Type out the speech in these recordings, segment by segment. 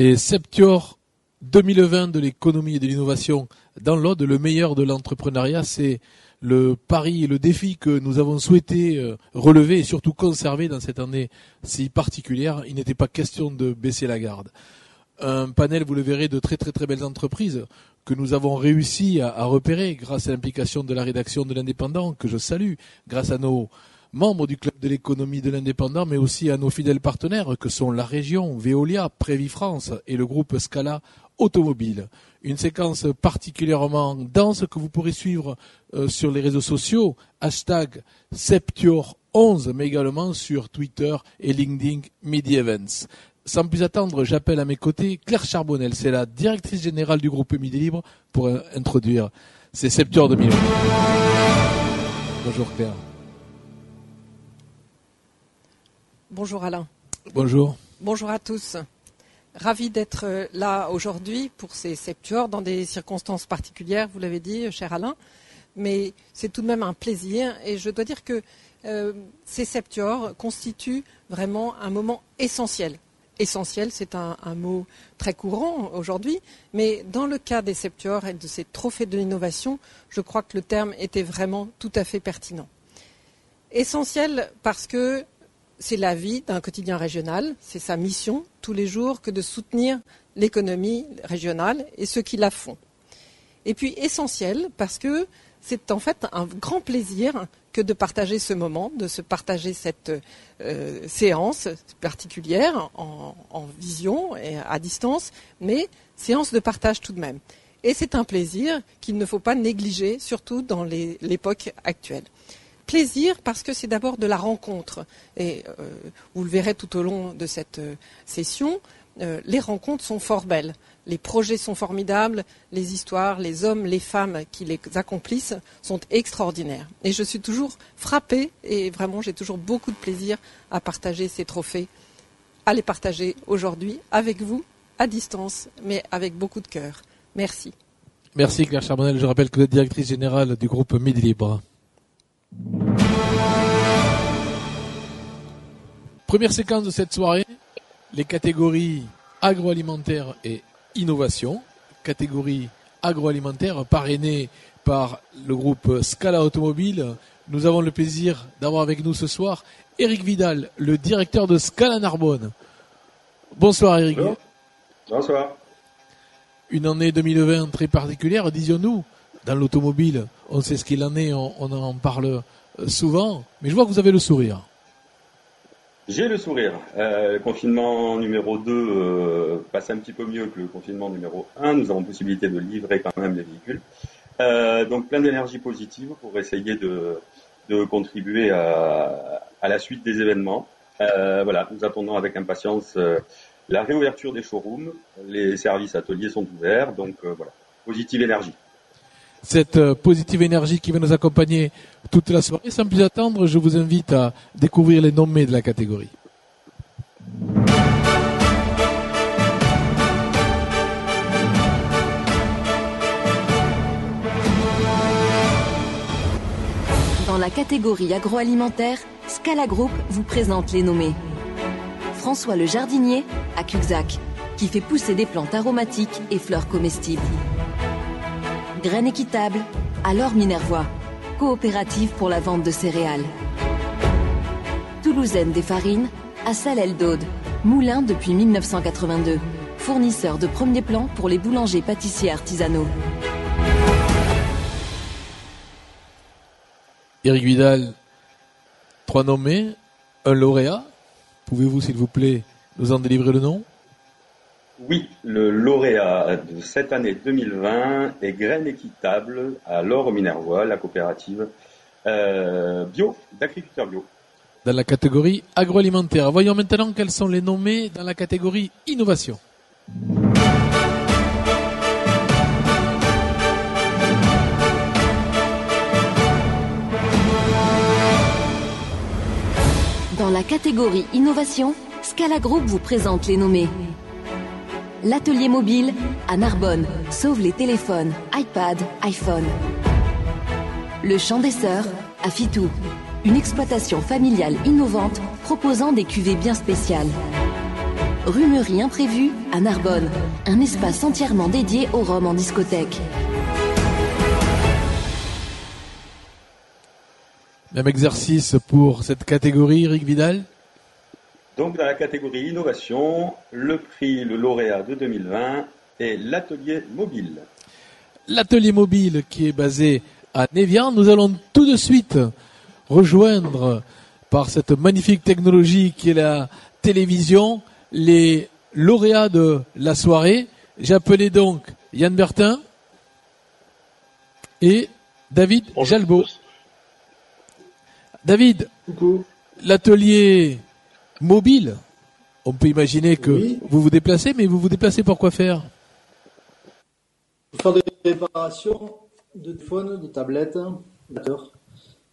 Les Septiors 2020 de l'économie et de l'innovation dans l'Aude, le meilleur de l'entrepreneuriat, c'est le pari et le défi que nous avons souhaité euh, relever et surtout conserver dans cette année si particulière. Il n'était pas question de baisser la garde. Un panel, vous le verrez, de très très très belles entreprises que nous avons réussi à, repérer grâce à l'implication de la rédaction de l'Indépendant, que je salue, grâce à nos membres du club de l'économie de l'indépendant, mais aussi à nos fidèles partenaires que sont la région, Veolia, Prévi France et le groupe Scala Automobile une séquence particulièrement dense que vous pourrez suivre euh, sur les réseaux sociaux, hashtag Septior11, mais également sur Twitter et LinkedIn Midi Events. Sans plus attendre, j'appelle à mes côtés Claire Charbonnel, c'est la directrice générale du groupe Midi Libre, pour introduire ces Septior 2020. Bonjour Claire. Bonjour Alain. Bonjour. Bonjour à tous. Ravi d'être euh, là aujourd'hui pour ces septuors dans des circonstances particulières, vous l'avez dit, cher Alain. Mais c'est tout de même un plaisir et je dois dire que euh, ces septuors constituent vraiment un moment essentiel. Essentiel, c'est un, mot très courant aujourd'hui, mais dans le cas des septuors et de ces trophées de l'innovation, je crois que le terme était vraiment tout à fait pertinent. Essentiel parce que c'est la vie d'un quotidien régional, c'est sa mission tous les jours que de soutenir l'économie régionale et ceux qui la font. Et puis essentiel parce que c'est en fait un grand plaisir que de partager ce moment, de se partager cette euh, séance particulière en, vision et à distance, mais séance de partage tout de même. Et c'est un plaisir qu'il ne faut pas négliger, surtout dans l'époque actuelle plaisir parce que c'est d'abord de la rencontre. Et euh, vous le verrez tout au long de cette euh, session, euh, les rencontres sont fort belles. Les projets sont formidables, les histoires, les hommes, les femmes qui les accomplissent sont extraordinaires. Et je suis toujours frappée et vraiment j'ai toujours beaucoup de plaisir à partager ces trophées, à les partager aujourd'hui avec vous, à distance, mais avec beaucoup de cœur. Merci. Merci Claire Charbonnel. Je rappelle que vous êtes directrice générale du groupe Midi Libre. Première séquence de cette soirée, les catégories agroalimentaire et innovation. Catégorie agroalimentaire parrainée par le groupe Scala Automobile. Nous avons le plaisir d'avoir avec nous ce soir Eric Vidal, le directeur de Scala Narbonne. Bonsoir Eric. Bonsoir. Une année 2020 très particulière, disions-nous dans l'automobile, on sait ce qu'il en est, on, en parle souvent, mais je vois que vous avez le sourire. J'ai le sourire. Euh, le confinement numéro 2 euh, passe un petit peu mieux que le confinement numéro 1. Nous avons possibilité de livrer quand même les véhicules. donc plein d'énergie positive pour essayer de, contribuer à, la suite des événements. voilà, nous attendons avec impatience la réouverture des showrooms. Les services ateliers sont ouverts, donc voilà, positive énergie cette euh, positive énergie qui va nous accompagner toute la soirée. Sans plus attendre, je vous invite à découvrir les nommés de la catégorie. Dans la catégorie agroalimentaire, Scala Group vous présente les nommés. François le jardinier à Cuxac, qui fait pousser des plantes aromatiques et fleurs comestibles. Graines équitables, alors Minervois, coopérative pour la vente de céréales. Toulousaine des farines, à Salel d'Aude, moulin depuis 1982, fournisseur de premier plan pour les boulangers pâtissiers artisanaux. Eric Vidal, trois nommés, un lauréat. Pouvez-vous, s'il vous plaît, nous en délivrer le nom? Oui, le lauréat de cette année 2020 est Graines Équitables à l'Or Minervois, la coopérative euh, bio, d'agriculteurs bio. Dans la catégorie agroalimentaire. Voyons maintenant quels sont les nommés dans la catégorie innovation. Dans la catégorie innovation, Scala Group vous présente les nommés l'atelier mobile à Narbonne sauve les téléphones, iPad, iPhone. Le champ des sœurs à Fitou, une exploitation familiale innovante proposant des cuvées bien spéciales. Rumerie imprévue à Narbonne. Un espace entièrement dédié au rhum en discothèque. Même exercice pour cette catégorie, Eric Vidal? Donc dans la catégorie innovation, le prix, le lauréat de 2020 est l'atelier mobile. L'atelier mobile qui est basé à Névian. Nous allons tout de suite rejoindre par cette magnifique technologie qui est la télévision les lauréats de la soirée. J'appelais donc Yann Bertin et David Jalbo. David, l'atelier mobile, on peut imaginer que vous vous déplacez, mais vous vous déplacez pour quoi faire? Pour faire des réparations de téléphone, de tablettes,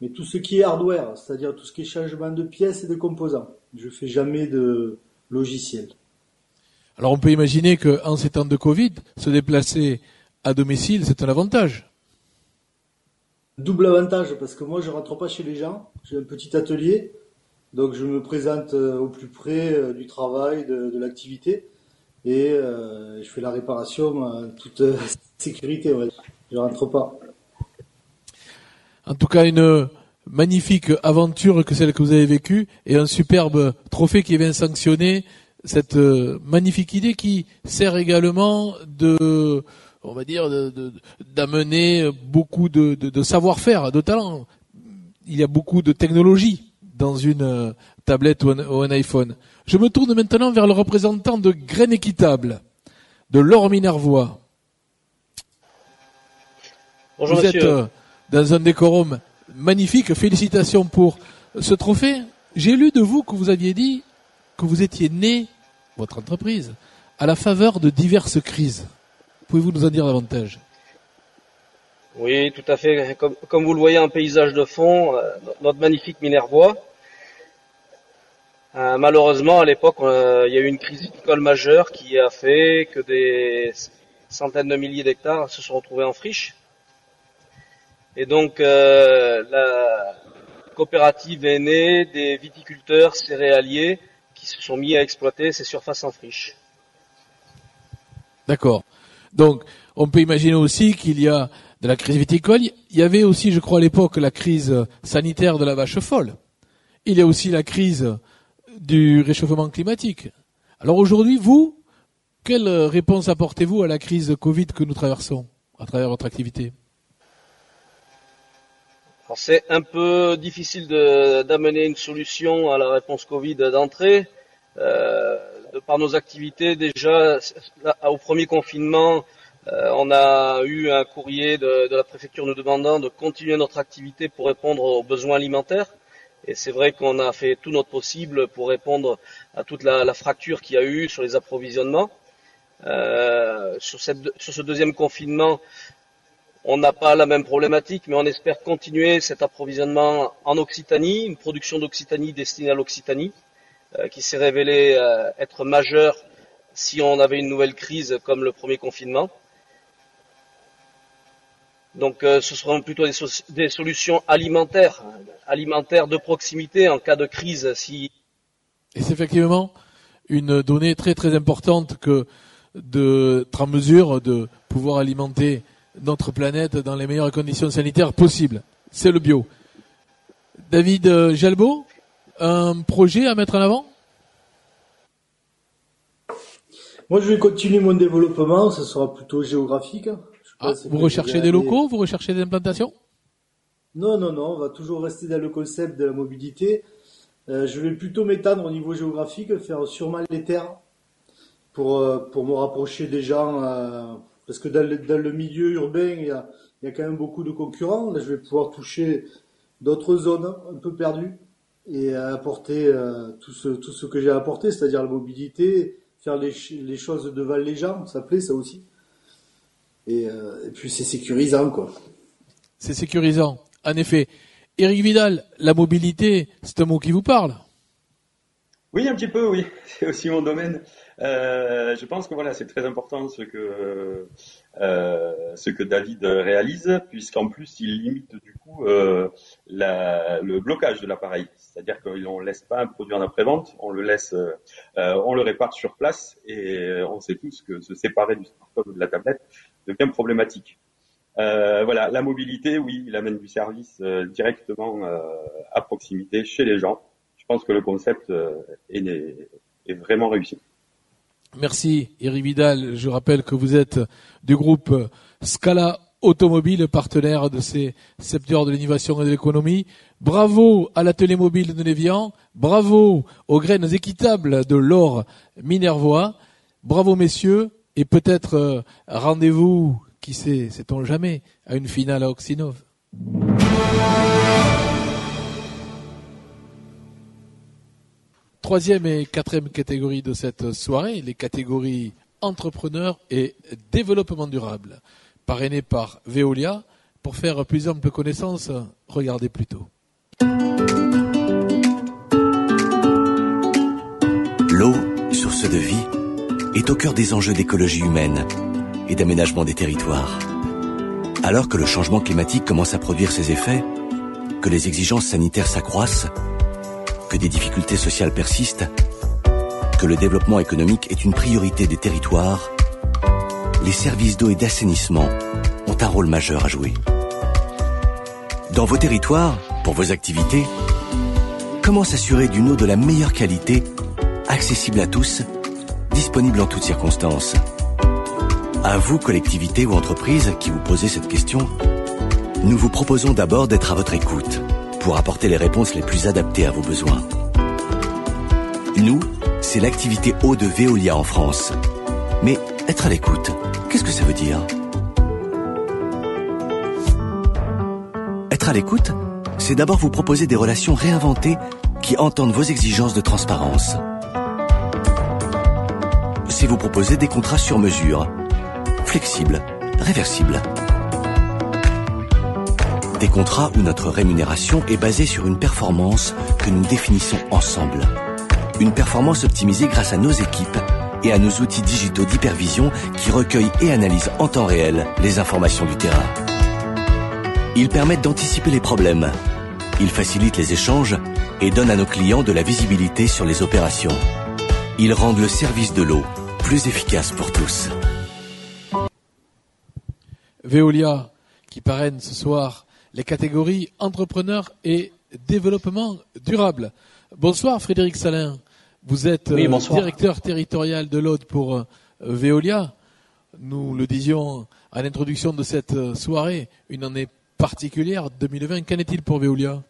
mais tout ce qui est hardware, c'est-à-dire tout ce qui est changement de pièces et de composants. Je fais jamais de logiciel. Alors on peut imaginer qu'en ces temps de Covid, se déplacer à domicile, c'est un avantage. Double avantage parce que moi je rentre pas chez les gens, j'ai un petit atelier, donc je me présente euh, au plus près euh, du travail, de, l'activité, et euh, je fais la réparation en toute sécurité. Ouais. Je rentre pas. En tout cas, une magnifique aventure que celle que vous avez vécue et un superbe trophée qui vient sanctionner cette magnifique idée qui sert également de on va dire, d'amener beaucoup de, savoir-faire, de talent. Il y a beaucoup de technologie dans une euh, tablette ou un, iPhone. Je me tourne maintenant vers le représentant de Graines Équitable, de Laure Minervois. Bonjour vous êtes euh, dans un décorum magnifique. Félicitations pour ce trophée. J'ai lu de vous que vous aviez dit que vous étiez né, votre entreprise, à la faveur de diverses crises. Pouvez-vous nous en dire davantage? Oui, tout à fait. Comme, vous le voyez en paysage de fond, euh, notre magnifique Minervois. Euh, malheureusement, à l'époque, euh, il y a eu une crise viticole majeure qui a fait que des centaines de milliers d'hectares se sont retrouvés en friche. Et donc, la coopérative est née des viticulteurs céréaliers qui se sont mis à exploiter ces surfaces en friche. D'accord. Donc, on peut imaginer aussi qu'il y a de la crise viticole. Il y avait aussi, je crois, à l'époque, la crise sanitaire de la vache folle. Il y a aussi la crise du réchauffement climatique. Alors aujourd'hui, vous, quelle réponse apportez-vous à la crise Covid que nous traversons à travers votre activité? C'est un peu difficile d'amener une solution à la réponse Covid d'entrée. Euh, de par nos activités, déjà au premier confinement, euh, on a eu un courrier de, la préfecture nous demandant de continuer notre activité pour répondre aux besoins alimentaires. Et c'est vrai qu'on a fait tout notre possible pour répondre à toute la, fracture qu'il y a eu sur les approvisionnements. Euh, sur, ce deuxième confinement, on n'a pas la même problématique, mais on espère continuer cet approvisionnement en Occitanie, une production d'Occitanie destinée à l'Occitanie. Euh, qui s'est révélé euh, être majeur si on avait une nouvelle crise comme le premier confinement. Donc euh, ce seront plutôt des, solutions alimentaires, alimentaires de proximité en cas de crise. Si... Et c'est effectivement une donnée très très importante que d'être en mesure de pouvoir alimenter notre planète dans les meilleures conditions sanitaires possibles. C'est le bio. David Jalbo, un projet à mettre en avant? Moi, je vais continuer mon développement. Ce sera plutôt géographique. Ah, vous recherchez des locaux Vous recherchez des implantations? Non, non, non. On va toujours rester dans le concept de la mobilité. Euh, je vais plutôt m'étendre au niveau géographique, faire sûrement les terres pour, euh, pour me rapprocher des gens. Euh, parce que dans le, dans le milieu urbain, il y, a, il y a quand même beaucoup de concurrents. Là, je vais pouvoir toucher d'autres zones un peu perdues et apporter tout, ce, tout ce que j'ai apporté, c'est-à-dire la mobilité, faire les, les choses devant les gens, ça plaît ça aussi. Et, euh, et puis c'est sécurisant quoi. C'est sécurisant, en effet. Éric Vidal, la mobilité, c'est un mot qui vous parle? Oui, un petit peu, oui. C'est aussi mon domaine. Euh, je pense que voilà, c'est très important ce que euh, ce que David réalise, puisqu'en plus il limite du coup euh, la, le blocage de l'appareil. C'est-à-dire qu'on ne laisse pas un produit en après-vente, on le laisse, euh, on le répare sur place, et on sait tous que se séparer du smartphone ou de la tablette devient problématique. voilà, la mobilité, oui, il amène du service directement à proximité chez les gens. Je pense que le concept est, vraiment réussi. Merci Eric Vidal. Je rappelle que vous êtes du groupe Scala Automobile, partenaire de ces secteurs de l'innovation et de l'économie. Bravo à l'atelier mobile de Névian. Bravo aux graines équitables de l'or Minervois. Bravo messieurs. Et peut-être euh, rendez-vous, qui sait, sait-on jamais, à une finale à Oxinov. Troisième et quatrième catégorie de cette soirée, les catégories entrepreneurs et développement durable, parrainées par Veolia. Pour faire plus ample connaissance, regardez plutôt. L'eau, source de vie, est au cœur des enjeux d'écologie humaine et d'aménagement des territoires. Alors que le changement climatique commence à produire ses effets, que les exigences sanitaires s'accroissent, que des difficultés sociales persistent, que le développement économique est une priorité des territoires, les services d'eau et d'assainissement ont un rôle majeur à jouer. Dans vos territoires, pour vos activités, comment s'assurer d'une eau de la meilleure qualité, accessible à tous, disponible en toutes circonstances À vous, collectivités ou entreprises qui vous posez cette question, nous vous proposons d'abord d'être à votre écoute pour apporter les réponses les plus adaptées à vos besoins. Nous, c'est l'activité eau de Veolia en France. Mais être à l'écoute, qu'est-ce que ça veut dire? Être à l'écoute, c'est d'abord vous proposer des relations réinventées qui entendent vos exigences de transparence. Vous proposer des contrats sur mesure, flexibles, réversibles des contrats où notre rémunération est basée sur une performance que nous définissons ensemble. Une performance optimisée grâce à nos équipes et à nos outils digitaux d'hypervision qui recueillent et analysent en temps réel les informations du terrain. Ils permettent d'anticiper les problèmes. Ils facilitent les échanges et donnent à nos clients de la visibilité sur les opérations. Ils rendent le service de l'eau plus efficace pour tous. Veolia, qui parraine ce soir les catégories entrepreneurs et développement durable. Bonsoir Frédéric Salin. Vous êtes euh, directeur territorial de l'Aude pour euh, Veolia. Nous le disions à l'introduction de cette euh, soirée, une année particulière 2020. Qu'en est-il pour Veolia?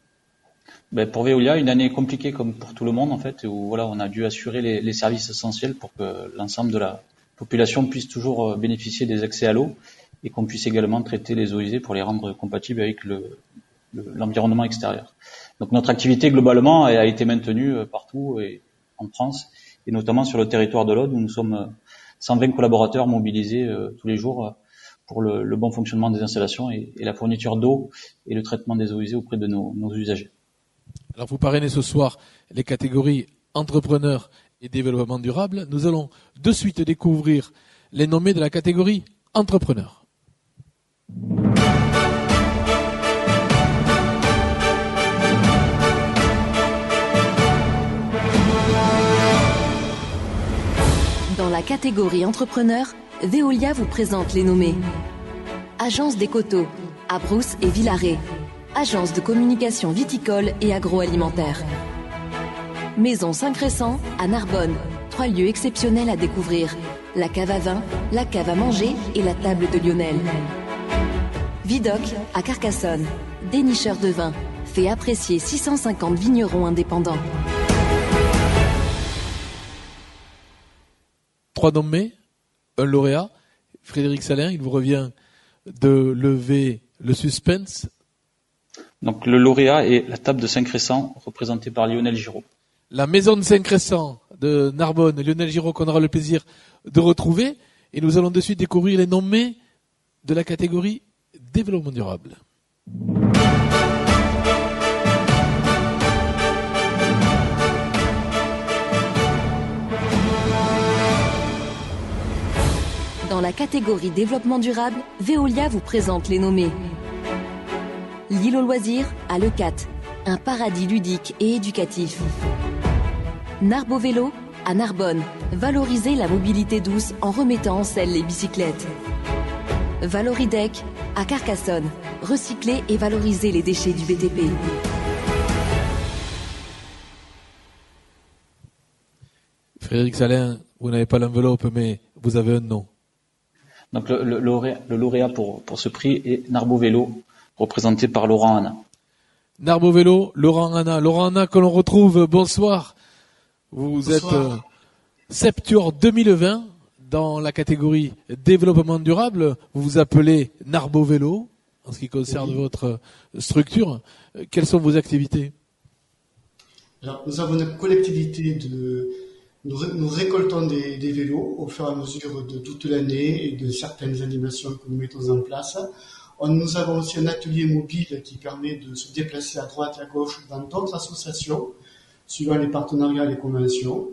Ben pour Veolia, une année compliquée comme pour tout le monde en fait, où voilà, on a dû assurer les, services essentiels pour que l'ensemble de la population puisse toujours bénéficier des accès à l'eau et qu'on puisse également traiter les eaux usées pour les rendre compatibles avec l'environnement extérieur. Donc notre activité globalement a été maintenue euh, partout et en France et notamment sur le territoire de l'Aude où nous sommes 120 euh, collaborateurs mobilisés euh, tous les jours pour le, bon fonctionnement des installations et, la fourniture d'eau et le traitement des eaux usées auprès de nos usagers. Alors vous parrainez ce soir les catégories entrepreneurs et développement durable. Nous allons de suite découvrir les nommés de la catégorie entrepreneurs. Dans la catégorie entrepreneur, Veolia vous présente les nommés. Agence des coteaux, à et Villaret. Agence de communication viticole et agroalimentaire. Maison Saint-Crescent à Narbonne. Trois lieux exceptionnels à découvrir. La cave à vin, la cave à manger et la table de Lionel. Vidoc à Carcassonne. Dénicheur de vin. Fait apprécier 650 vignerons indépendants. Trois nommés, un lauréat. Frédéric Salin, il vous revient de lever le suspense. Donc le lauréat est la table de Saint-Crescent, représentée par Lionel Giraud. La maison de Saint-Crescent de Narbonne, Lionel Giraud, qu'on aura le plaisir de retrouver. Et nous allons de suite découvrir les nommés de la catégorie développement durable. Dans la catégorie développement durable, Veolia vous présente les nommés. L'île au loisir à Leucat, un paradis ludique et éducatif. Narbo Vélo à Narbonne, valoriser la mobilité douce en remettant en selle les bicyclettes. Valoridec à Carcassonne, recycler et valoriser les déchets du BTP. Frédéric Salin, vous n'avez pas l'enveloppe, mais vous avez un nom. Donc le, le, lauréat, pour, pour ce prix est Narbo Vélo, représenté par Laurent Anna. Narbo Vélo, Laurent Anna. Laurent Anna que l'on retrouve, bonsoir. Vous êtes euh, Septuor 2020 dans la catégorie développement durable. Vous vous appelez Narbo Vélo en ce qui concerne votre structure. Euh, quelles sont vos activités? Alors, Nous avons une collectivité de... Nous, récoltons des, des, vélos au fur et à mesure de toute l'année et de certaines animations que nous mettons en place. Nous avons aussi un atelier mobile qui permet de se déplacer à droite et à gauche dans d'autres associations, suivant les partenariats et les conventions,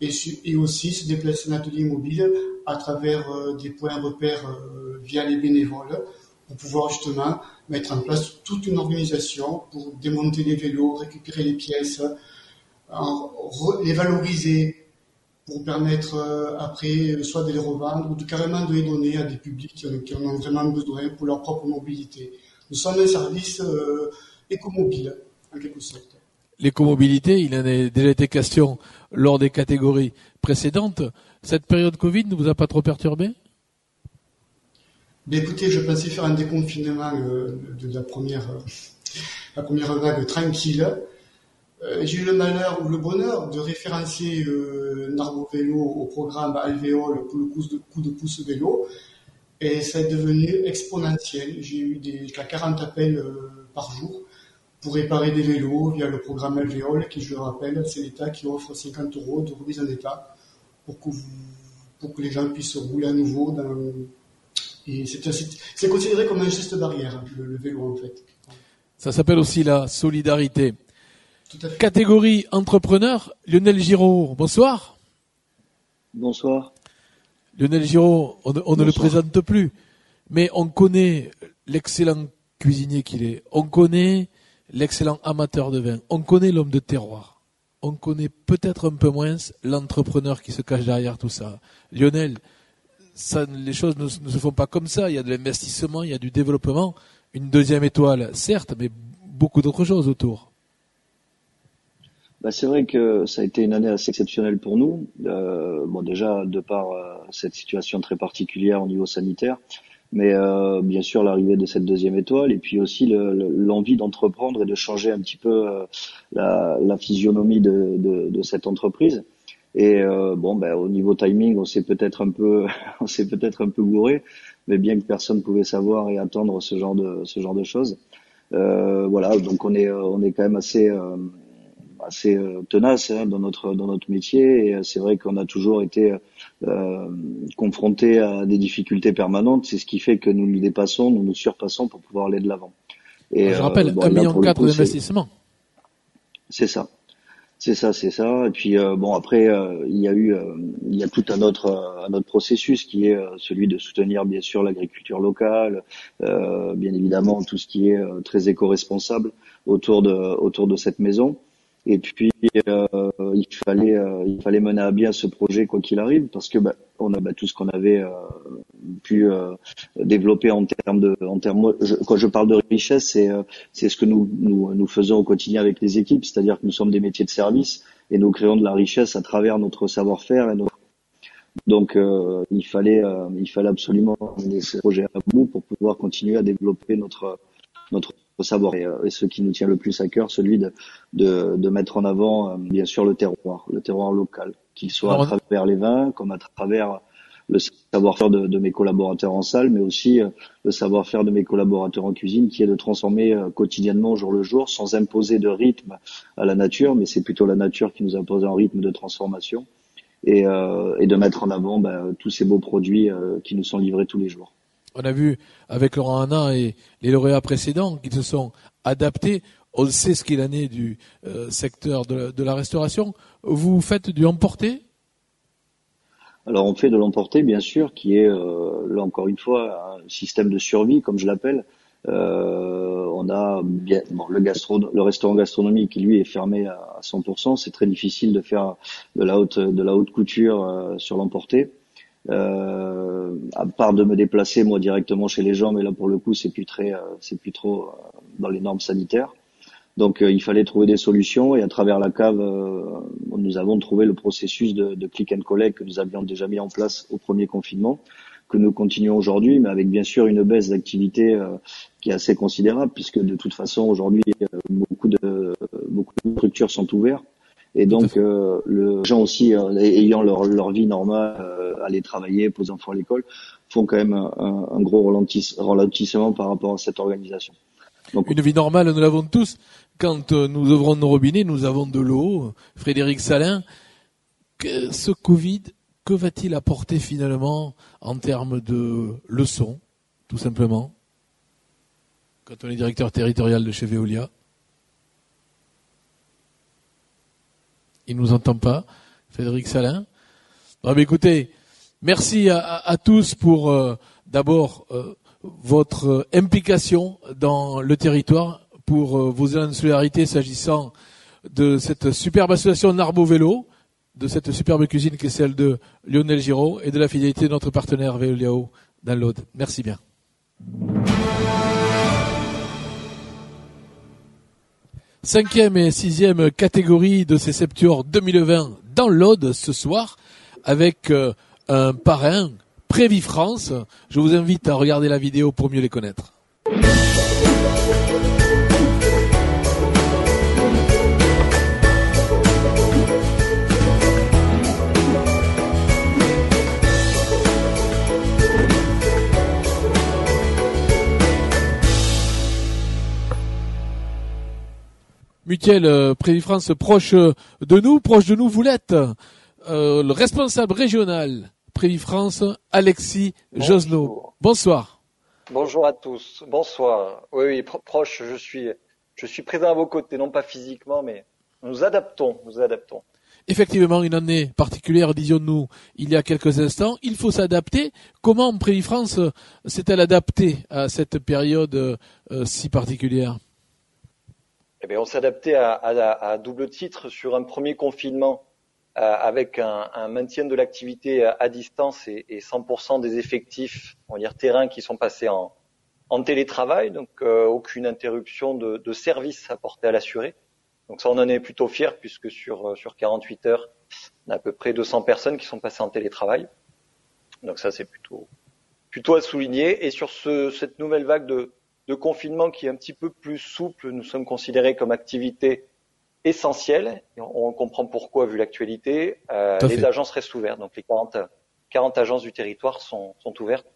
et, aussi se déplacer en atelier mobile à travers euh, des points repères euh, via les bénévoles pour pouvoir justement mettre en place toute une organisation pour démonter les vélos, récupérer les pièces, les valoriser, pour permettre euh, après euh, soit de les revendre ou de carrément de les donner à des publics qui en ont vraiment besoin pour leur propre mobilité. Nous sommes un service euh, écomobile, en quelque sorte. L'écomobilité, il en a déjà été question lors des catégories précédentes. Cette période Covid ne vous a pas trop perturbé? Ben Écoutez, je pensais faire un déconfinement de la première, la première vague tranquille. Euh, j'ai eu le malheur ou le bonheur de référencier euh, Narbo Vélo au programme Alvéole pour le coup de, pouce vélo. Et ça est devenu exponentiel. J'ai eu des, 40 appels euh, par jour pour réparer des vélos via le programme Alvéole, qui, je le rappelle, c'est l'État qui offre 50 euros de remise en état pour que, les gens puissent rouler à nouveau. Dans... Et c'est considéré comme un geste barrière, le vélo, en fait. Ça s'appelle aussi la solidarité. Catégorie entrepreneur, Lionel Giraud, bonsoir. Bonsoir. Lionel Giraud, on, ne le présente plus, mais on connaît l'excellent cuisinier qu'il est, on connaît l'excellent amateur de vin, on connaît l'homme de terroir, on connaît peut-être un peu moins l'entrepreneur qui se cache derrière tout ça. Lionel, ça, les choses ne, ne se font pas comme ça, il y a de l'investissement, il y a du développement, une deuxième étoile, certes, mais beaucoup d'autres choses autour. Bah, c'est vrai que ça a été une année assez exceptionnelle pour nous. Euh, bon, déjà de par euh, cette situation très particulière au niveau sanitaire, mais euh, bien sûr l'arrivée de cette deuxième étoile et puis aussi l'envie d'entreprendre et de changer un petit peu euh, la, la, physionomie de, de, de, cette entreprise. Et euh, bon, ben, au niveau timing, on s'est peut-être un peu, on s'est peut-être un peu gouré, mais bien que personne pouvait savoir et attendre ce genre de ce genre de choses. voilà, donc on est on est quand même assez assez euh, tenace hein, dans notre dans notre métier et euh, c'est vrai qu'on a toujours été euh, confronté à des difficultés permanentes. C'est ce qui fait que nous nous dépassons, nous nous surpassons pour pouvoir aller de l'avant. Et je rappelle un million quatre d'investissement. C'est ça. C'est ça, c'est ça. Et puis bon après, il y a eu, il y a tout un autre, un autre processus qui est celui de soutenir bien sûr l'agriculture locale, bien évidemment tout ce qui est très éco-responsable autour de autour de cette maison. Et puis euh, il fallait euh, il fallait mener à bien ce projet quoi qu'il arrive parce que bah, on a bah, tout ce qu'on avait euh, pu développer en termes de en termes quand je parle de richesse c'est c'est ce que nous, nous nous faisons au quotidien avec les équipes c'est-à-dire que nous sommes des métiers de service et nous créons de la richesse à travers notre savoir-faire et notre donc il fallait il fallait absolument mener ce projet à bout pour pouvoir continuer à développer notre notre savoir euh, et, ce qui nous tient le plus à cœur, celui de, de, de mettre en avant euh, bien sûr le terroir, le terroir local, qu'il soit à travers les vins, comme à travers le savoir-faire de, de, mes collaborateurs en salle, mais aussi euh, le savoir-faire de mes collaborateurs en cuisine, qui est de transformer quotidiennement, jour le jour, sans imposer de rythme à la nature, mais c'est plutôt la nature qui nous impose un rythme de transformation, et, euh, et de mettre en avant ben, tous ces beaux produits qui nous sont livrés tous les jours. On a vu avec Laurent Hanna et les lauréats précédents qu'ils se sont adaptés. On sait ce qu'il en est du euh, secteur de, la restauration. Vous faites du emporté Alors on fait de l'emporter bien sûr, qui est là encore une fois un système de survie comme je l'appelle. on a bien le restaurant gastronomique qui lui est fermé à 100%. C'est très difficile de faire de la haute de la haute couture sur l'emporter. Euh, à part de me déplacer moi directement chez les gens, mais là pour le coup c'est plus très, euh, c'est plus trop euh, dans les normes sanitaires. Donc il fallait trouver des solutions et à travers la cave, nous avons trouvé le processus de, de, click and collect que nous avions déjà mis en place au premier confinement, que nous continuons aujourd'hui, mais avec bien sûr une baisse d'activité qui est assez considérable puisque de toute façon aujourd'hui beaucoup de beaucoup de structures sont ouvertes et donc, euh, les gens aussi, euh, ayant leur, leur, vie normale, euh, aller travailler, poser enfants à l'école, font quand même un, un gros ralentissement par rapport à cette organisation. Donc, Une vie normale, nous l'avons tous. Quand euh, nous ouvrons nos robinets, nous avons de l'eau. Frédéric Salin, que ce Covid, que va-t-il apporter finalement en termes de leçons, tout simplement, quand on est directeur territorial de chez Veolia Il nous entend pas. Frédéric Salin. Bon, écoutez, merci à, tous pour euh, d'abord euh, votre implication dans le territoire, pour euh, vos élans de solidarité s'agissant de cette superbe association Narbo Vélo, de cette superbe cuisine qui est celle de Lionel Giraud et de la fidélité de notre partenaire Veoliao dans l'Aude. Merci bien. Cinquième et sixième catégorie de ces Septuors 2020 dans l'Aude ce soir avec euh, un parrain, Prévis France. Je vous invite à regarder la vidéo pour mieux les connaître. Mutuel euh, France proche euh, de nous, proche de nous, vous l'êtes. Euh, le responsable régional France, Alexis Josno. Bonsoir. Bonjour à tous. Bonsoir. Oui, oui, proche, je suis, je suis présent à vos côtés, non pas physiquement, mais nous adaptons, nous adaptons. Effectivement, une année particulière, disions-nous, il y a quelques instants. Il faut s'adapter. Comment France s'est-elle adaptée à cette période si particulière? Eh on s'adaptait à, à, double titre sur un premier confinement euh, avec un, maintien de l'activité à distance et, et 100% des effectifs, on va dire terrain, qui sont passés en, télétravail, donc euh, aucune interruption de, de service apporté à l'assuré. Donc ça, on en est plutôt fier puisque sur euh, sur 48 heures, on a à peu près 200 personnes qui sont passées en télétravail. Donc ça, c'est plutôt à souligner. Et sur ce, cette nouvelle vague de, de confinement qui est un petit peu plus souple, nous sommes considérés comme activité essentielle. on, comprend pourquoi vu l'actualité. Euh, les agences restent ouvertes, donc les 40, 40 agences du territoire sont, sont, ouvertes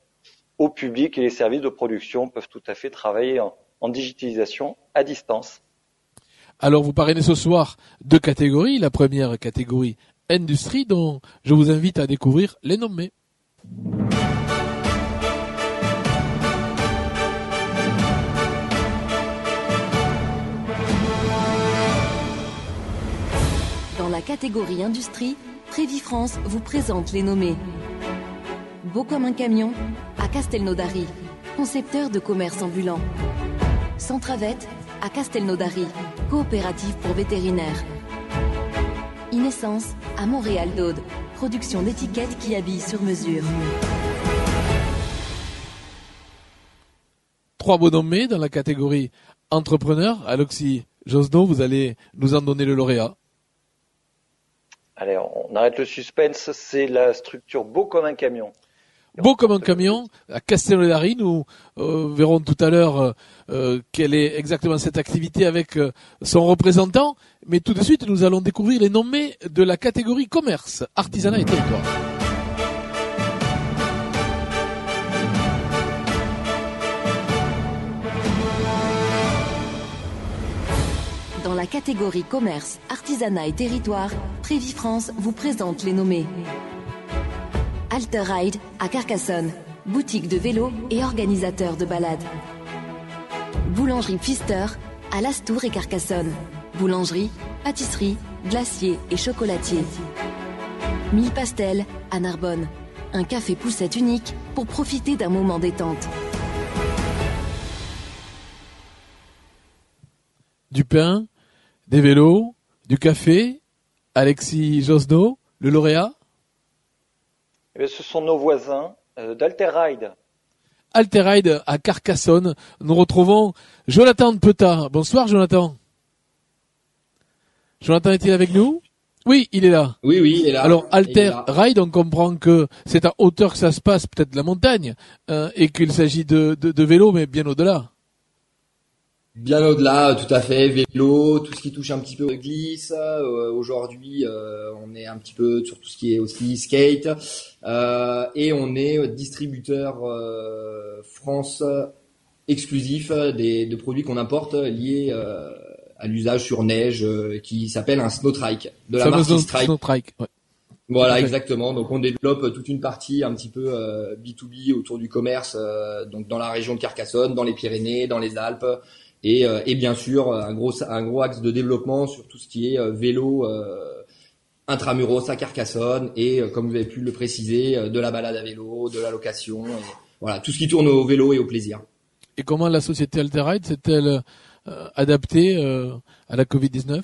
au public et les services de production peuvent tout à fait travailler en, en digitalisation à distance. Alors vous parrainez ce soir deux catégories. La première catégorie industrie dont je vous invite à découvrir les nommés. Catégorie industrie, France vous présente les nommés. Beau comme un camion, à Castelnaudary, concepteur de commerce ambulant. Centravette, à Castelnaudary, coopérative pour vétérinaires. Inessence, à Montréal d'Aude, production d'étiquettes qui habillent sur mesure. Trois beaux nommés dans la catégorie entrepreneur. Aloxy Josno, vous allez nous en donner le lauréat. Allez, on arrête le suspense. C'est la structure beau comme un camion. Beau comme un camion, à Castellodari, nous euh, verrons tout à l'heure euh, euh, quelle est exactement cette activité avec son représentant. Mais tout de suite, nous allons découvrir les nommés de la catégorie commerce, artisanat et territoire. La catégorie commerce, artisanat et territoire, France vous présente les nommés. Alter Ride à Carcassonne, boutique de vélo et organisateur de balades. Boulangerie Pfister à Lastour et Carcassonne. Boulangerie, pâtisserie, glacier et chocolatier. Mille Pastels, à Narbonne. Un café poussette unique pour profiter d'un moment détente. Du pain, des vélos, du café. Alexis Josno, le lauréat eh Ce sont nos voisins euh, d'Alterride. Alterride à Carcassonne. Nous retrouvons Jonathan Peta. Bonsoir Jonathan. Jonathan est-il avec nous? Oui, il est là. Oui, oui, il est là. Alors Alter Ride, on comprend que c'est à hauteur que ça se passe, peut-être la montagne, euh, et qu'il s'agit de, de, de vélo, mais bien au-delà. Bien au-delà, tout à fait. Vélo, tout ce qui touche un petit peu au glisse. Euh, Aujourd'hui, euh, on est un petit peu sur tout ce qui est aussi skate. Euh, et on est distributeur euh, France exclusif des, de produits qu'on importe liés euh, à l'usage sur neige qui s'appelle un snow trike de la marque Strike. Snow Trike, ouais. Voilà, exactement. Donc on développe toute une partie un petit peu B2B autour du commerce, donc dans la région de Carcassonne, dans les Pyrénées, dans les Alpes, et, euh, et bien sûr un gros un gros axe de développement sur tout ce qui est euh, vélo euh, intramuros à Carcassonne et comme vous avez pu le préciser de la balade à vélo, de la location, et, voilà tout ce qui tourne au vélo et au plaisir. Et comment la société Alterride s'est-elle adaptée à la Covid-19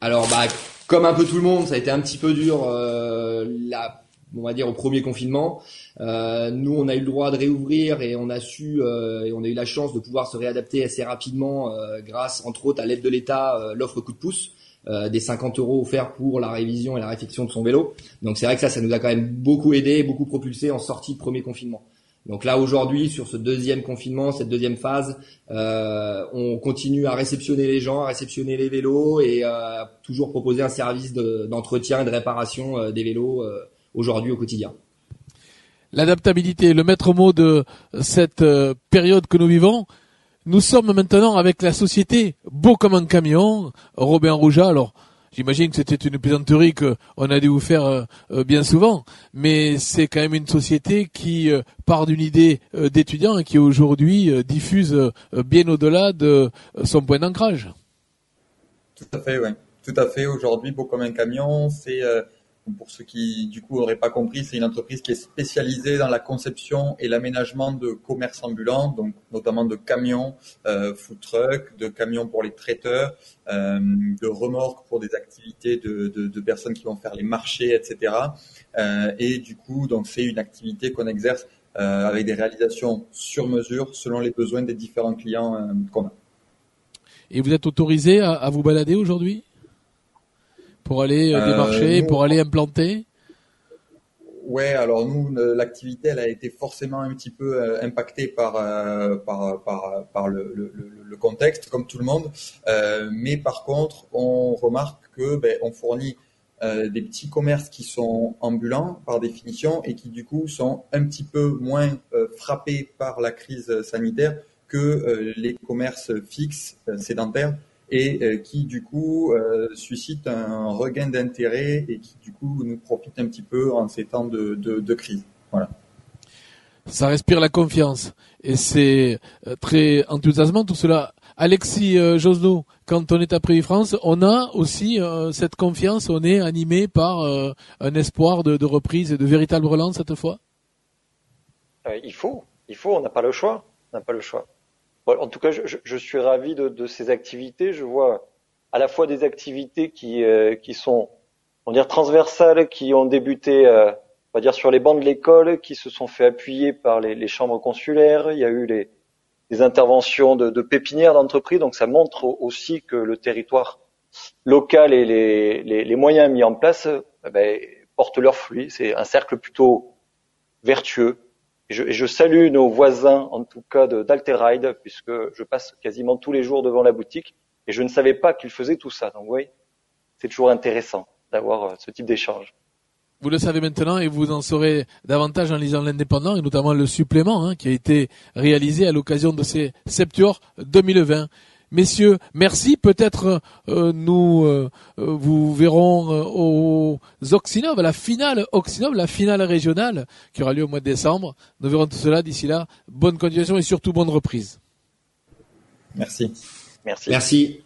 Alors bah comme un peu tout le monde, ça a été un petit peu dur la on va dire au premier confinement. Euh, nous, on a eu le droit de réouvrir et on a su euh, et on a eu la chance de pouvoir se réadapter assez rapidement euh, grâce, entre autres, à l'aide de l'État, euh, l'offre coup de pouce. Euh, des 50 euros offerts pour la révision et la réfection de son vélo. Donc c'est vrai que ça, ça nous a quand même beaucoup aidé, beaucoup propulsé en sortie de premier confinement. Donc là aujourd'hui, sur ce deuxième confinement, cette deuxième phase, euh, on continue à réceptionner les gens, à réceptionner les vélos et euh, toujours proposer un service d'entretien et de réparation des vélos aujourd'hui au quotidien. L'adaptabilité, le maître mot de cette euh, période que nous vivons. Nous sommes maintenant avec la société Beau comme un camion, Robin Rouja. Alors, j'imagine que c'était une plaisanterie qu'on a dû vous faire euh, euh, bien souvent, mais c'est quand même une société qui part d'une idée d'étudiant et qui aujourd'hui diffuse bien au-delà de son point d'ancrage. Tout à fait, oui. Tout à fait. Aujourd'hui, Beau comme un camion, c'est pour ceux qui du coup n'auraient pas compris, c'est une entreprise qui est spécialisée dans la conception et l'aménagement de commerce ambulant, donc notamment de camions, euh, food trucks, de camions pour les traiteurs, euh, de remorques pour des activités de, de, de, personnes qui vont faire les marchés, etc. Euh, et du coup, donc c'est une activité qu'on exerce euh, avec des réalisations sur mesure selon les besoins des différents clients euh, qu'on a. Et vous êtes autorisé à, à vous balader aujourd'hui? Pour aller euh, démarcher, pour aller implanter? Ouais, alors nous, l'activité, elle a été forcément un petit peu euh, impactée par euh, par par, par le, le, le, contexte, comme tout le monde. Euh, mais par contre, on remarque que ben, on fournit euh, des petits commerces qui sont ambulants par définition et qui du coup sont un petit peu moins frappés par la crise sanitaire que les commerces fixes sédentaires et euh, qui du coup euh, suscite un regain d'intérêt et qui du coup nous profite un petit peu en ces temps de, de, de crise. Voilà. Ça respire la confiance et c'est euh, très enthousiasmant tout cela. Alexis euh, Josno, quand on est à Prévis France, on a aussi euh, cette confiance, on est animé par euh, un espoir de, de, reprise et de véritable relance cette fois? Il faut, il faut, on n'a pas le choix, on n'a pas le choix en tout cas, je, suis ravi de, ces activités. Je vois à la fois des activités qui, euh, sont, on va dire, transversales, qui ont débuté, euh, on va dire, sur les bancs de l'école, qui se sont fait appuyer par les, chambres consulaires. Il y a eu les, interventions de, pépinières d'entreprises. Donc, ça montre aussi que le territoire local et les, les moyens mis en place eh ben, portent leurs fruits. C'est un cercle plutôt vertueux et je, salue nos voisins, en tout cas d'Alteride, puisque je passe quasiment tous les jours devant la boutique et je ne savais pas qu'ils faisaient tout ça. Donc oui, c'est toujours intéressant d'avoir euh, ce type d'échange. Vous le savez maintenant et vous en saurez davantage en lisant l'Indépendant et notamment le supplément hein, qui a été réalisé à l'occasion de ces Septuors 2020. Messieurs, merci. Peut-être euh, nous euh, euh vous verrons euh, aux Oxinov, à la finale Oxinov, la finale régionale qui aura lieu au mois de décembre. Nous verrons tout cela d'ici là. Bonne continuation et surtout bonne reprise. Merci. Merci. Merci.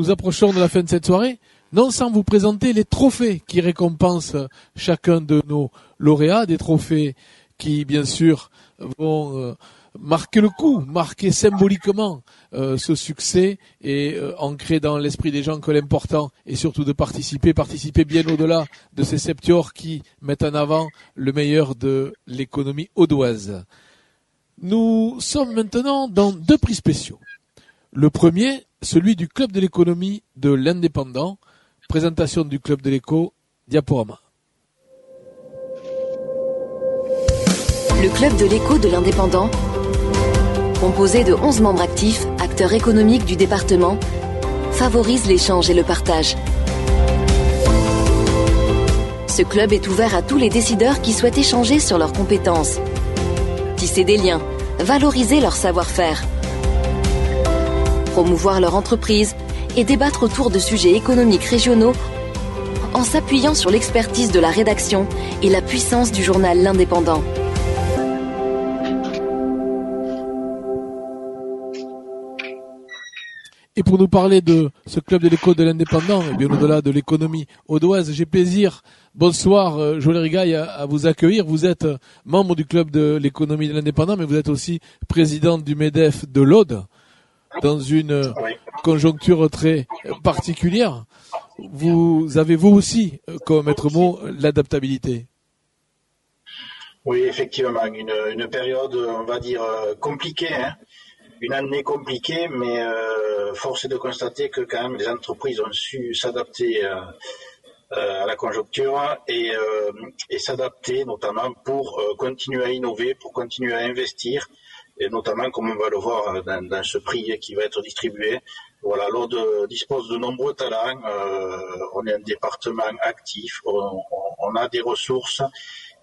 nous approchons de la fin de cette soirée, non sans vous présenter les trophées qui récompensent chacun de nos lauréats, des trophées qui, bien sûr, vont euh, marquer le coup, marquer symboliquement euh, ce succès et euh, ancrer dans l'esprit des gens que l'important est surtout de participer, participer bien au-delà de ces septiors qui mettent en avant le meilleur de l'économie audoise. Nous sommes maintenant dans deux prix spéciaux. Le premier, celui du Club de l'économie de l'Indépendant, présentation du Club de l'éco, diaporama. Le Club de l'éco de l'Indépendant, composé de 11 membres actifs, acteurs économiques du département, favorise l'échange et le partage. Ce club est ouvert à tous les décideurs qui souhaitent échanger sur leurs compétences, tisser des liens, valoriser leur savoir-faire, promouvoir leur entreprise et débattre autour de sujets économiques régionaux en s'appuyant sur l'expertise de la rédaction et la puissance du journal L'Indépendant. Et pour nous parler de ce club de l'éco de l'indépendant, et bien au-delà de l'économie audoise, j'ai plaisir, bonsoir euh, Joël Rigaille, à, à vous accueillir. Vous êtes euh, membre du club de l'économie de l'indépendant, mais vous êtes aussi président du MEDEF de l'Aude, dans une euh, conjoncture très particulière. Vous avez vous aussi, comme maître mot, l'adaptabilité? Oui, effectivement, une, une, période, on va dire, compliquée. Hein une année compliquée, mais euh, force est de constater que quand même les entreprises ont su s'adapter euh, euh, à la conjoncture et, s'adapter notamment pour continuer à innover, pour continuer à investir, et notamment comme on va le voir dans, ce prix qui va être distribué. Voilà, l'Aude dispose de nombreux talents, on est un département actif, on a des ressources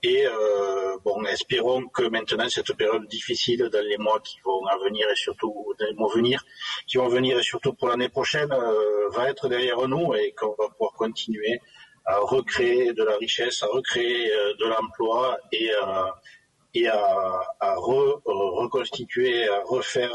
et euh, bon, espérons que maintenant cette période difficile dans les mois qui vont venir et surtout dans les mois venir, qui vont venir et surtout pour l'année prochaine, euh, va être derrière nous et qu'on va pouvoir continuer à recréer de la richesse, à recréer euh, de l'emploi et, à, à re, reconstituer, à refaire,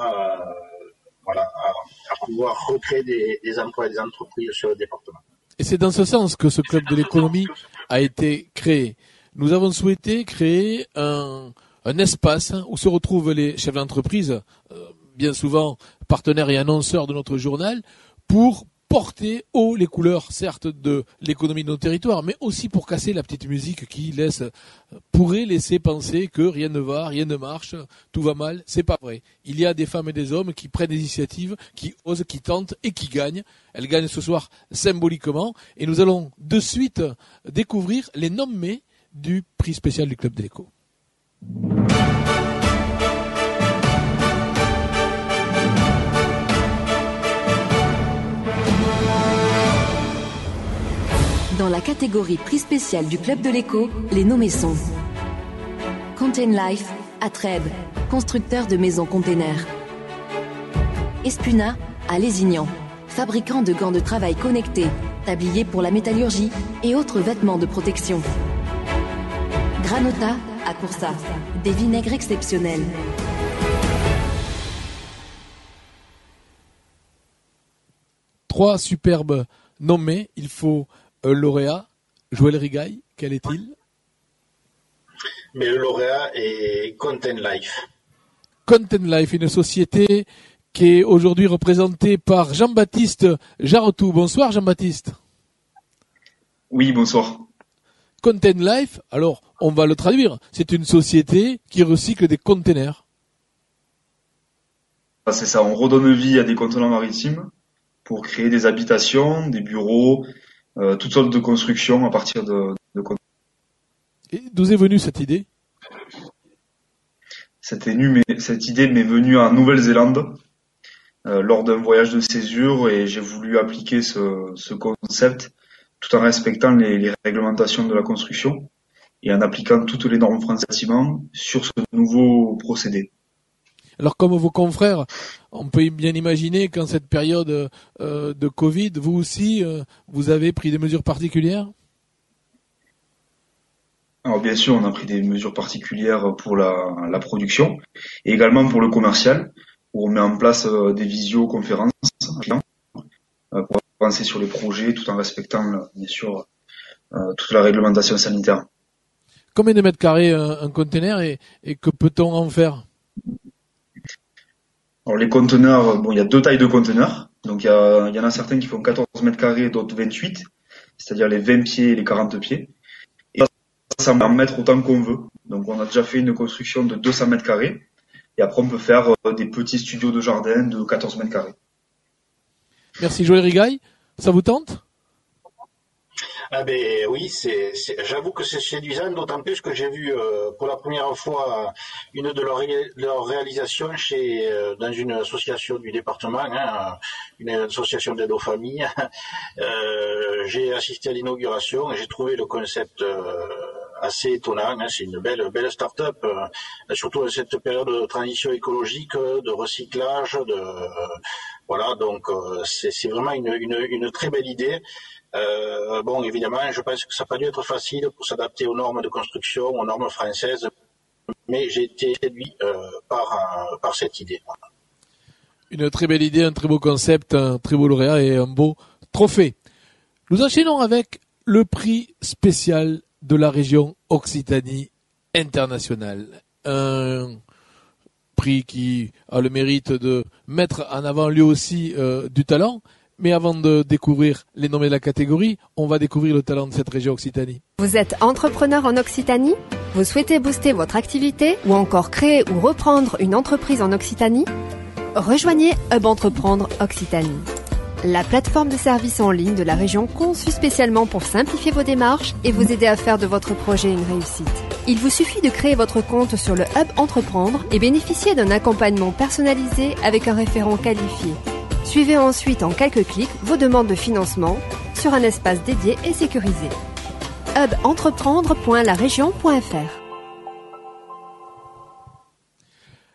voilà, à, à, pouvoir recréer des, des emplois et des entreprises sur le département. Et c'est dans ce sens que ce club de l'économie a été créé nous avons souhaité créer un, espace où se retrouvent les chefs d'entreprise, euh, bien souvent partenaires et annonceurs de notre journal, pour porter haut les couleurs, certes, de l'économie de nos territoires, mais aussi pour casser la petite musique qui laisse, pourrait laisser penser que rien ne va, rien ne marche, tout va mal. C'est pas vrai. Il y a des femmes et des hommes qui prennent des initiatives, qui osent, qui tentent et qui gagnent. Elles gagnent ce soir symboliquement et nous allons de suite découvrir les nommés du prix spécial du Club de l'écho. Dans la catégorie prix spécial du Club de l'écho, les nommés sont Contain Life, Atreb, constructeur de maisons containers. Espuna, à Lézignan, fabricant de gants de travail connectés, tabliers pour la métallurgie et autres vêtements de protection. Granota à Coursa, des vinaigres exceptionnels. Trois superbes nommés. Il faut un lauréat. Joël Rigaille, quel est-il? Mais le lauréat est Content Life. Content Life, une société qui est aujourd'hui représentée par Jean-Baptiste Jarotou. Bonsoir Jean-Baptiste. Oui, bonsoir. Content Life, alors on va le traduire, c'est une société qui recycle des containers. Ah, c'est ça, on redonne vie à des conteneurs maritimes pour créer des habitations, des bureaux, euh, toutes sortes de constructions à partir de, de. Et d'où est venue cette idée? Cette, cette idée m'est venue en Nouvelle-Zélande euh, lors d'un voyage de césure et j'ai voulu appliquer ce, ce concept tout en respectant les, les, réglementations de la construction et en appliquant toutes les normes françaises sur ce nouveau procédé. Alors comme vos confrères, on peut bien imaginer qu'en cette période euh, de Covid, vous aussi, euh, vous avez pris des mesures particulières? Alors bien sûr, on a pris des mesures particulières pour la, la production et également pour le commercial, où on met en place euh, des visioconférences pour avancer sur les projets tout en respectant bien sûr toute la réglementation sanitaire. Combien de mètres carrés un, conteneur et, que peut-on en faire? Alors les conteneurs, bon, il y a deux tailles de conteneurs. Donc il y, en a certains qui font 14 mètres carrés, d'autres 28, c'est-à-dire les 20 pieds et les 40 pieds. Et ça va en mettre autant qu'on veut. Donc on a déjà fait une construction de 200 mètres carrés. Et après on peut faire euh, des petits studios de jardin de 14 mètres carrés. Merci Joël Rigaille. Ça vous tente? Ah ben oui, j'avoue que c'est séduisant, d'autant plus que j'ai vu euh, pour la première fois une de leurs, réalisations chez euh, dans une association du département, hein, une association d'aide aux familles. Euh, j'ai assisté à l'inauguration et j'ai trouvé le concept assez étonnant. Hein. c'est une belle belle start-up, surtout dans cette période de transition écologique, de recyclage, de voilà. Donc c'est, vraiment une, une, très belle idée. Euh, bon, évidemment, je pense que ça n'a pas dû être facile pour s'adapter aux normes de construction, aux normes françaises, mais j'ai été séduit euh, par, par cette idée. Une très belle idée, un très beau concept, un très beau lauréat et un beau trophée. Nous enchaînons avec le prix spécial de la région Occitanie internationale. Un prix qui a le mérite de mettre en avant lui aussi euh, du talent, mais avant de découvrir les noms de la catégorie, on va découvrir le talent de cette région Occitanie. Vous êtes entrepreneur en Occitanie? Vous souhaitez booster votre activité ou encore créer ou reprendre une entreprise en Occitanie? Rejoignez Hub Entreprendre Occitanie. La plateforme de services en ligne de la région conçue spécialement pour simplifier vos démarches et vous aider à faire de votre projet une réussite. Il vous suffit de créer votre compte sur le Hub Entreprendre et bénéficier d'un accompagnement personnalisé avec un référent qualifié. Suivez ensuite en quelques clics vos demandes de financement sur un espace dédié et sécurisé. hubentreprendre.larégion.fr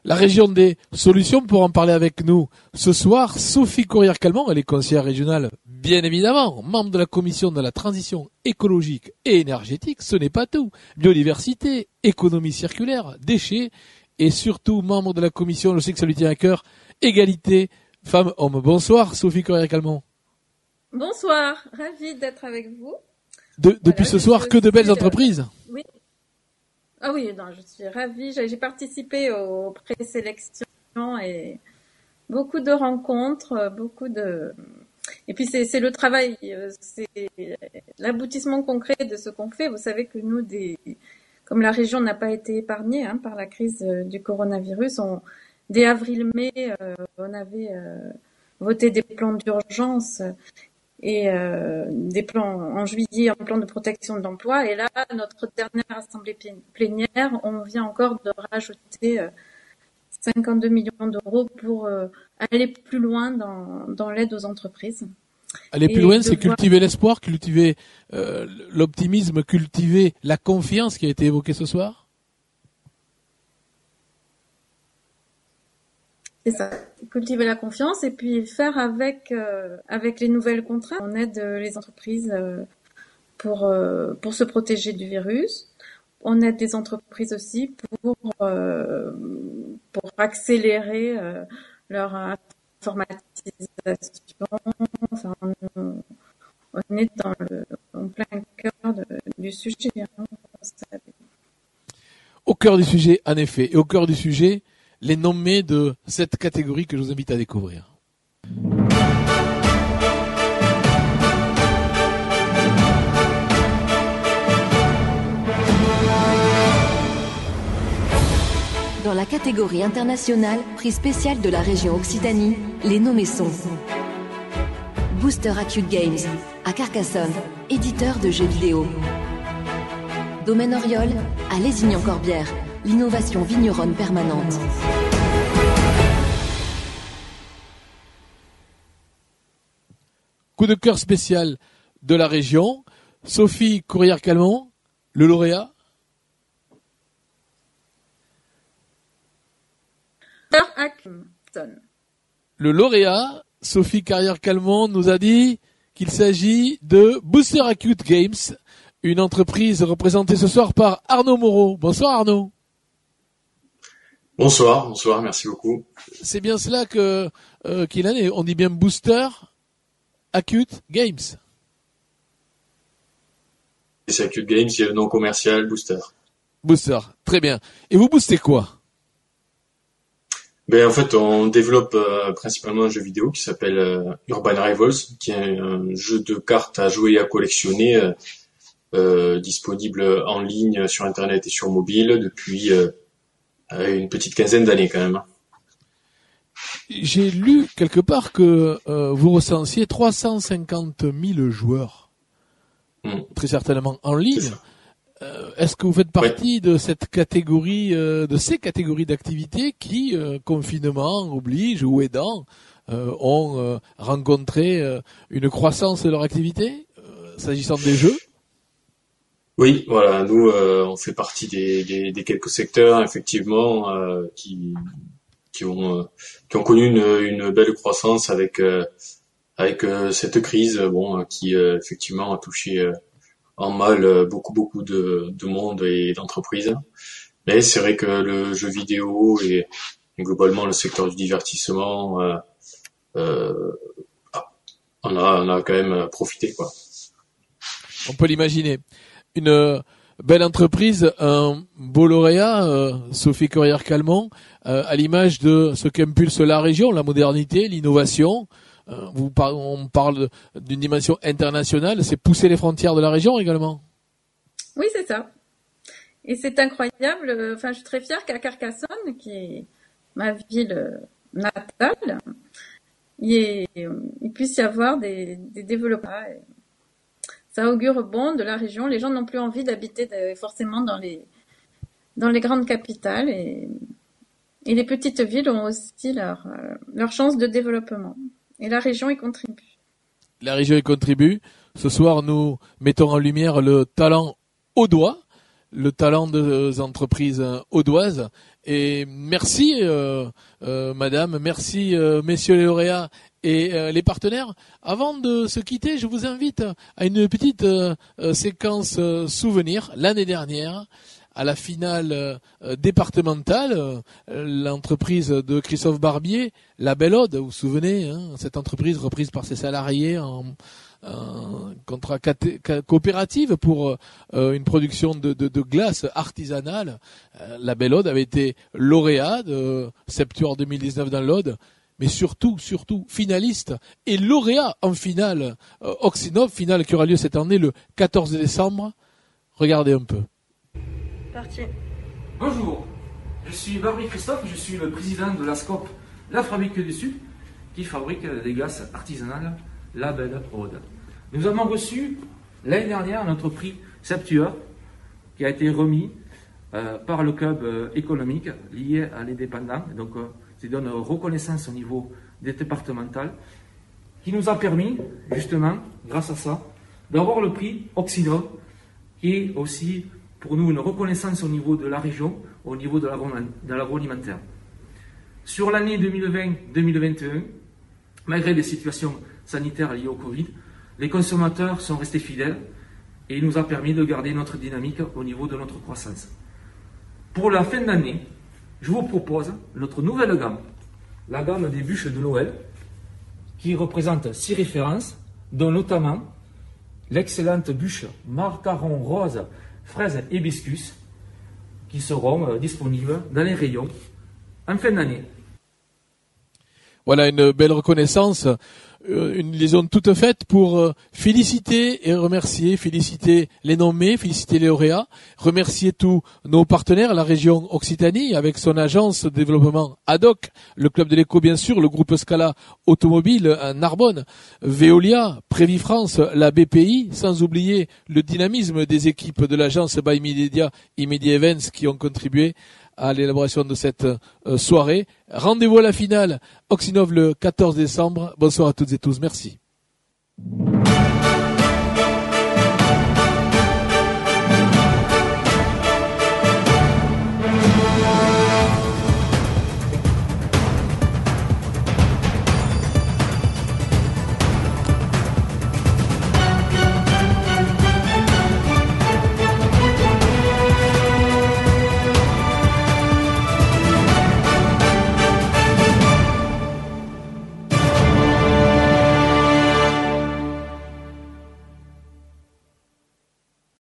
La région des solutions pour en parler avec nous ce soir, Sophie Courrière-Calmont, elle est conseillère régionale, bien évidemment, membre de la commission de la transition écologique et énergétique, ce n'est pas tout, biodiversité, économie circulaire, déchets, et surtout membre de la commission, je sais que ça lui tient à cœur, égalité, Femme, homme, bonsoir Sophie Corrière-Calmont. Bonsoir, ravie d'être avec vous. depuis ce soir, que de belles entreprises. Oui. Ah oui, non, je suis ravie. J'ai participé aux présélections et beaucoup de rencontres, beaucoup de. Et puis c'est le travail, euh, c'est l'aboutissement concret de ce qu'on fait. Vous savez que nous, des, comme la région n'a pas été épargnée hein, par la crise euh, du coronavirus, on, dès avril-mai, euh, on avait euh, voté des plans d'urgence et euh, des plans en juillet, un plan de protection de l'emploi. Et là, notre dernière assemblée plénière, on vient encore de rajouter 52 millions d'euros pour aller plus loin dans, dans l'aide aux entreprises. Aller plus loin, c'est cultiver l'espoir, cultiver l'optimisme, cultiver la confiance qui a été évoquée ce soir? C'est ça. Cultiver la confiance et puis faire avec euh, avec les nouvelles contraintes. On aide euh, les entreprises euh, pour pour se protéger du virus. On aide les entreprises aussi pour pour accélérer leur informatisation. Enfin, on, est dans le en plein cœur du sujet. Hein, au cœur du sujet, en effet, et au cœur du sujet, les nommés de cette catégorie que je vous invite à découvrir. Dans la catégorie internationale, prix spécial de la région Occitanie, les nommés sont Booster Acute Games, à Carcassonne, éditeur de jeux vidéo. Domaine Oriol, à Lézignan-Corbière, l'innovation vigneronne permanente. Coup de cœur spécial de la région. Sophie Courrière-Calmont, le lauréat. Le lauréat, Sophie Carrière-Calmont, nous a dit qu'il s'agit de Booster Acute Games, une entreprise représentée ce soir par Arnaud Moreau. Bonsoir Arnaud. Bonsoir, bonsoir, merci beaucoup. C'est bien cela que euh, qu'il a. On dit bien booster Acute Games. C'est Acute Games, il y a le nom commercial Booster. Booster, très bien. Et vous boostez quoi? Ben, en fait, on développe euh, principalement un jeu vidéo qui s'appelle euh, Urban Rivals, qui est un jeu de cartes à jouer et à collectionner, euh, disponible en ligne sur Internet et sur mobile depuis une petite quinzaine d'années quand même. J'ai lu quelque part que vous recensiez 350 000 joueurs, hmm. très certainement en ligne. Euh, est-ce que vous faites partie de cette catégorie, euh, de ces catégories d'activités qui, euh, confinement oblige ou aidant, ont rencontré une croissance de leur activité, s'agissant des jeux? Oui, voilà, nous, on fait partie des, des, quelques secteurs, effectivement, qui, qui, ont, qui ont connu une, une belle croissance avec, avec cette crise, bon, qui, effectivement, a touché en mal euh, beaucoup beaucoup de, de monde et d'entreprises. Mais c'est vrai que le jeu vidéo et, globalement le secteur du divertissement, euh, euh, on a on a quand même profité quoi. On peut l'imaginer. Une belle entreprise, un beau lauréat, euh, Sophie Corrière-Calmont, euh, à l'image de ce qu'impulse la région, la modernité, l'innovation, euh, on parle d'une dimension internationale, c'est pousser les frontières de la région également. Oui, c'est ça. Et c'est incroyable. Enfin, je suis très fière qu'à Carcassonne, qui est ma ville natale, il, puisse y avoir des, des développements. Ça augure bon de la région. Les gens n'ont plus envie d'habiter forcément dans les, dans les grandes capitales et, les petites villes ont aussi leur, euh, leur chance de développement. Et la région y contribue. La région y contribue. Ce soir, nous mettons en lumière le talent audois, le talent des entreprises audoises. Et merci, euh, euh, madame, merci, euh, messieurs les lauréats et les partenaires. Avant de se quitter, je vous invite à une petite séquence souvenir. L'année dernière, à la finale euh, départementale, euh, l'entreprise de Christophe Barbier, la Belle Ode, vous vous souvenez, hein, cette entreprise reprise par ses salariés en, contrat coopérative pour euh, une production de, de, glace artisanale. la Belle Ode avait été lauréat de Septuor 2019 dans l'Aude mais surtout, surtout, finaliste et lauréat en finale Oxinov, finale qui aura lieu cette année le 14 décembre. Regardez un peu. Bonjour, je suis Barbie Christophe, je suis le président de la SCOP, la fabrique du Sud, qui fabrique des glaces artisanales La Belle Aude. Nous avons reçu l'année dernière notre prix Septuor, qui a été remis euh, par le club euh, économique lié à l'indépendant. Donc, euh, c'est une reconnaissance au niveau départemental qui nous a permis, justement, grâce à ça, d'avoir le prix Oxydol, qui est aussi pour nous une reconnaissance au niveau de la région, au niveau de l'agroalimentaire. Sur l'année 2020-2021, malgré les situations sanitaires liées au Covid, les consommateurs sont restés fidèles et il nous a permis de garder notre dynamique au niveau de notre croissance. Pour la fin d'année, je vous propose notre nouvelle gamme, la gamme des bûches de Noël, qui représente six références, dont notamment l'excellente bûche marcaron rose fraises et hibiscus qui seront euh, disponibles dans les rayons en fin d'année. Voilà une belle reconnaissance euh, une liaison toute faite pour euh, féliciter et remercier, féliciter les nommés, féliciter les lauréats, remercier tous nos partenaires, la région Occitanie avec son agence de développement ad hoc, le club de l'éco bien sûr, le groupe Scala Automobile à Narbonne, Veolia, Prévi France, la BPI, sans oublier le dynamisme des équipes de l'agence by Media et Media Events qui ont contribué à l'élaboration de cette euh, soirée. Rendez-vous à la finale, Oxinov le 14 décembre. Bonsoir à toutes et tous, merci.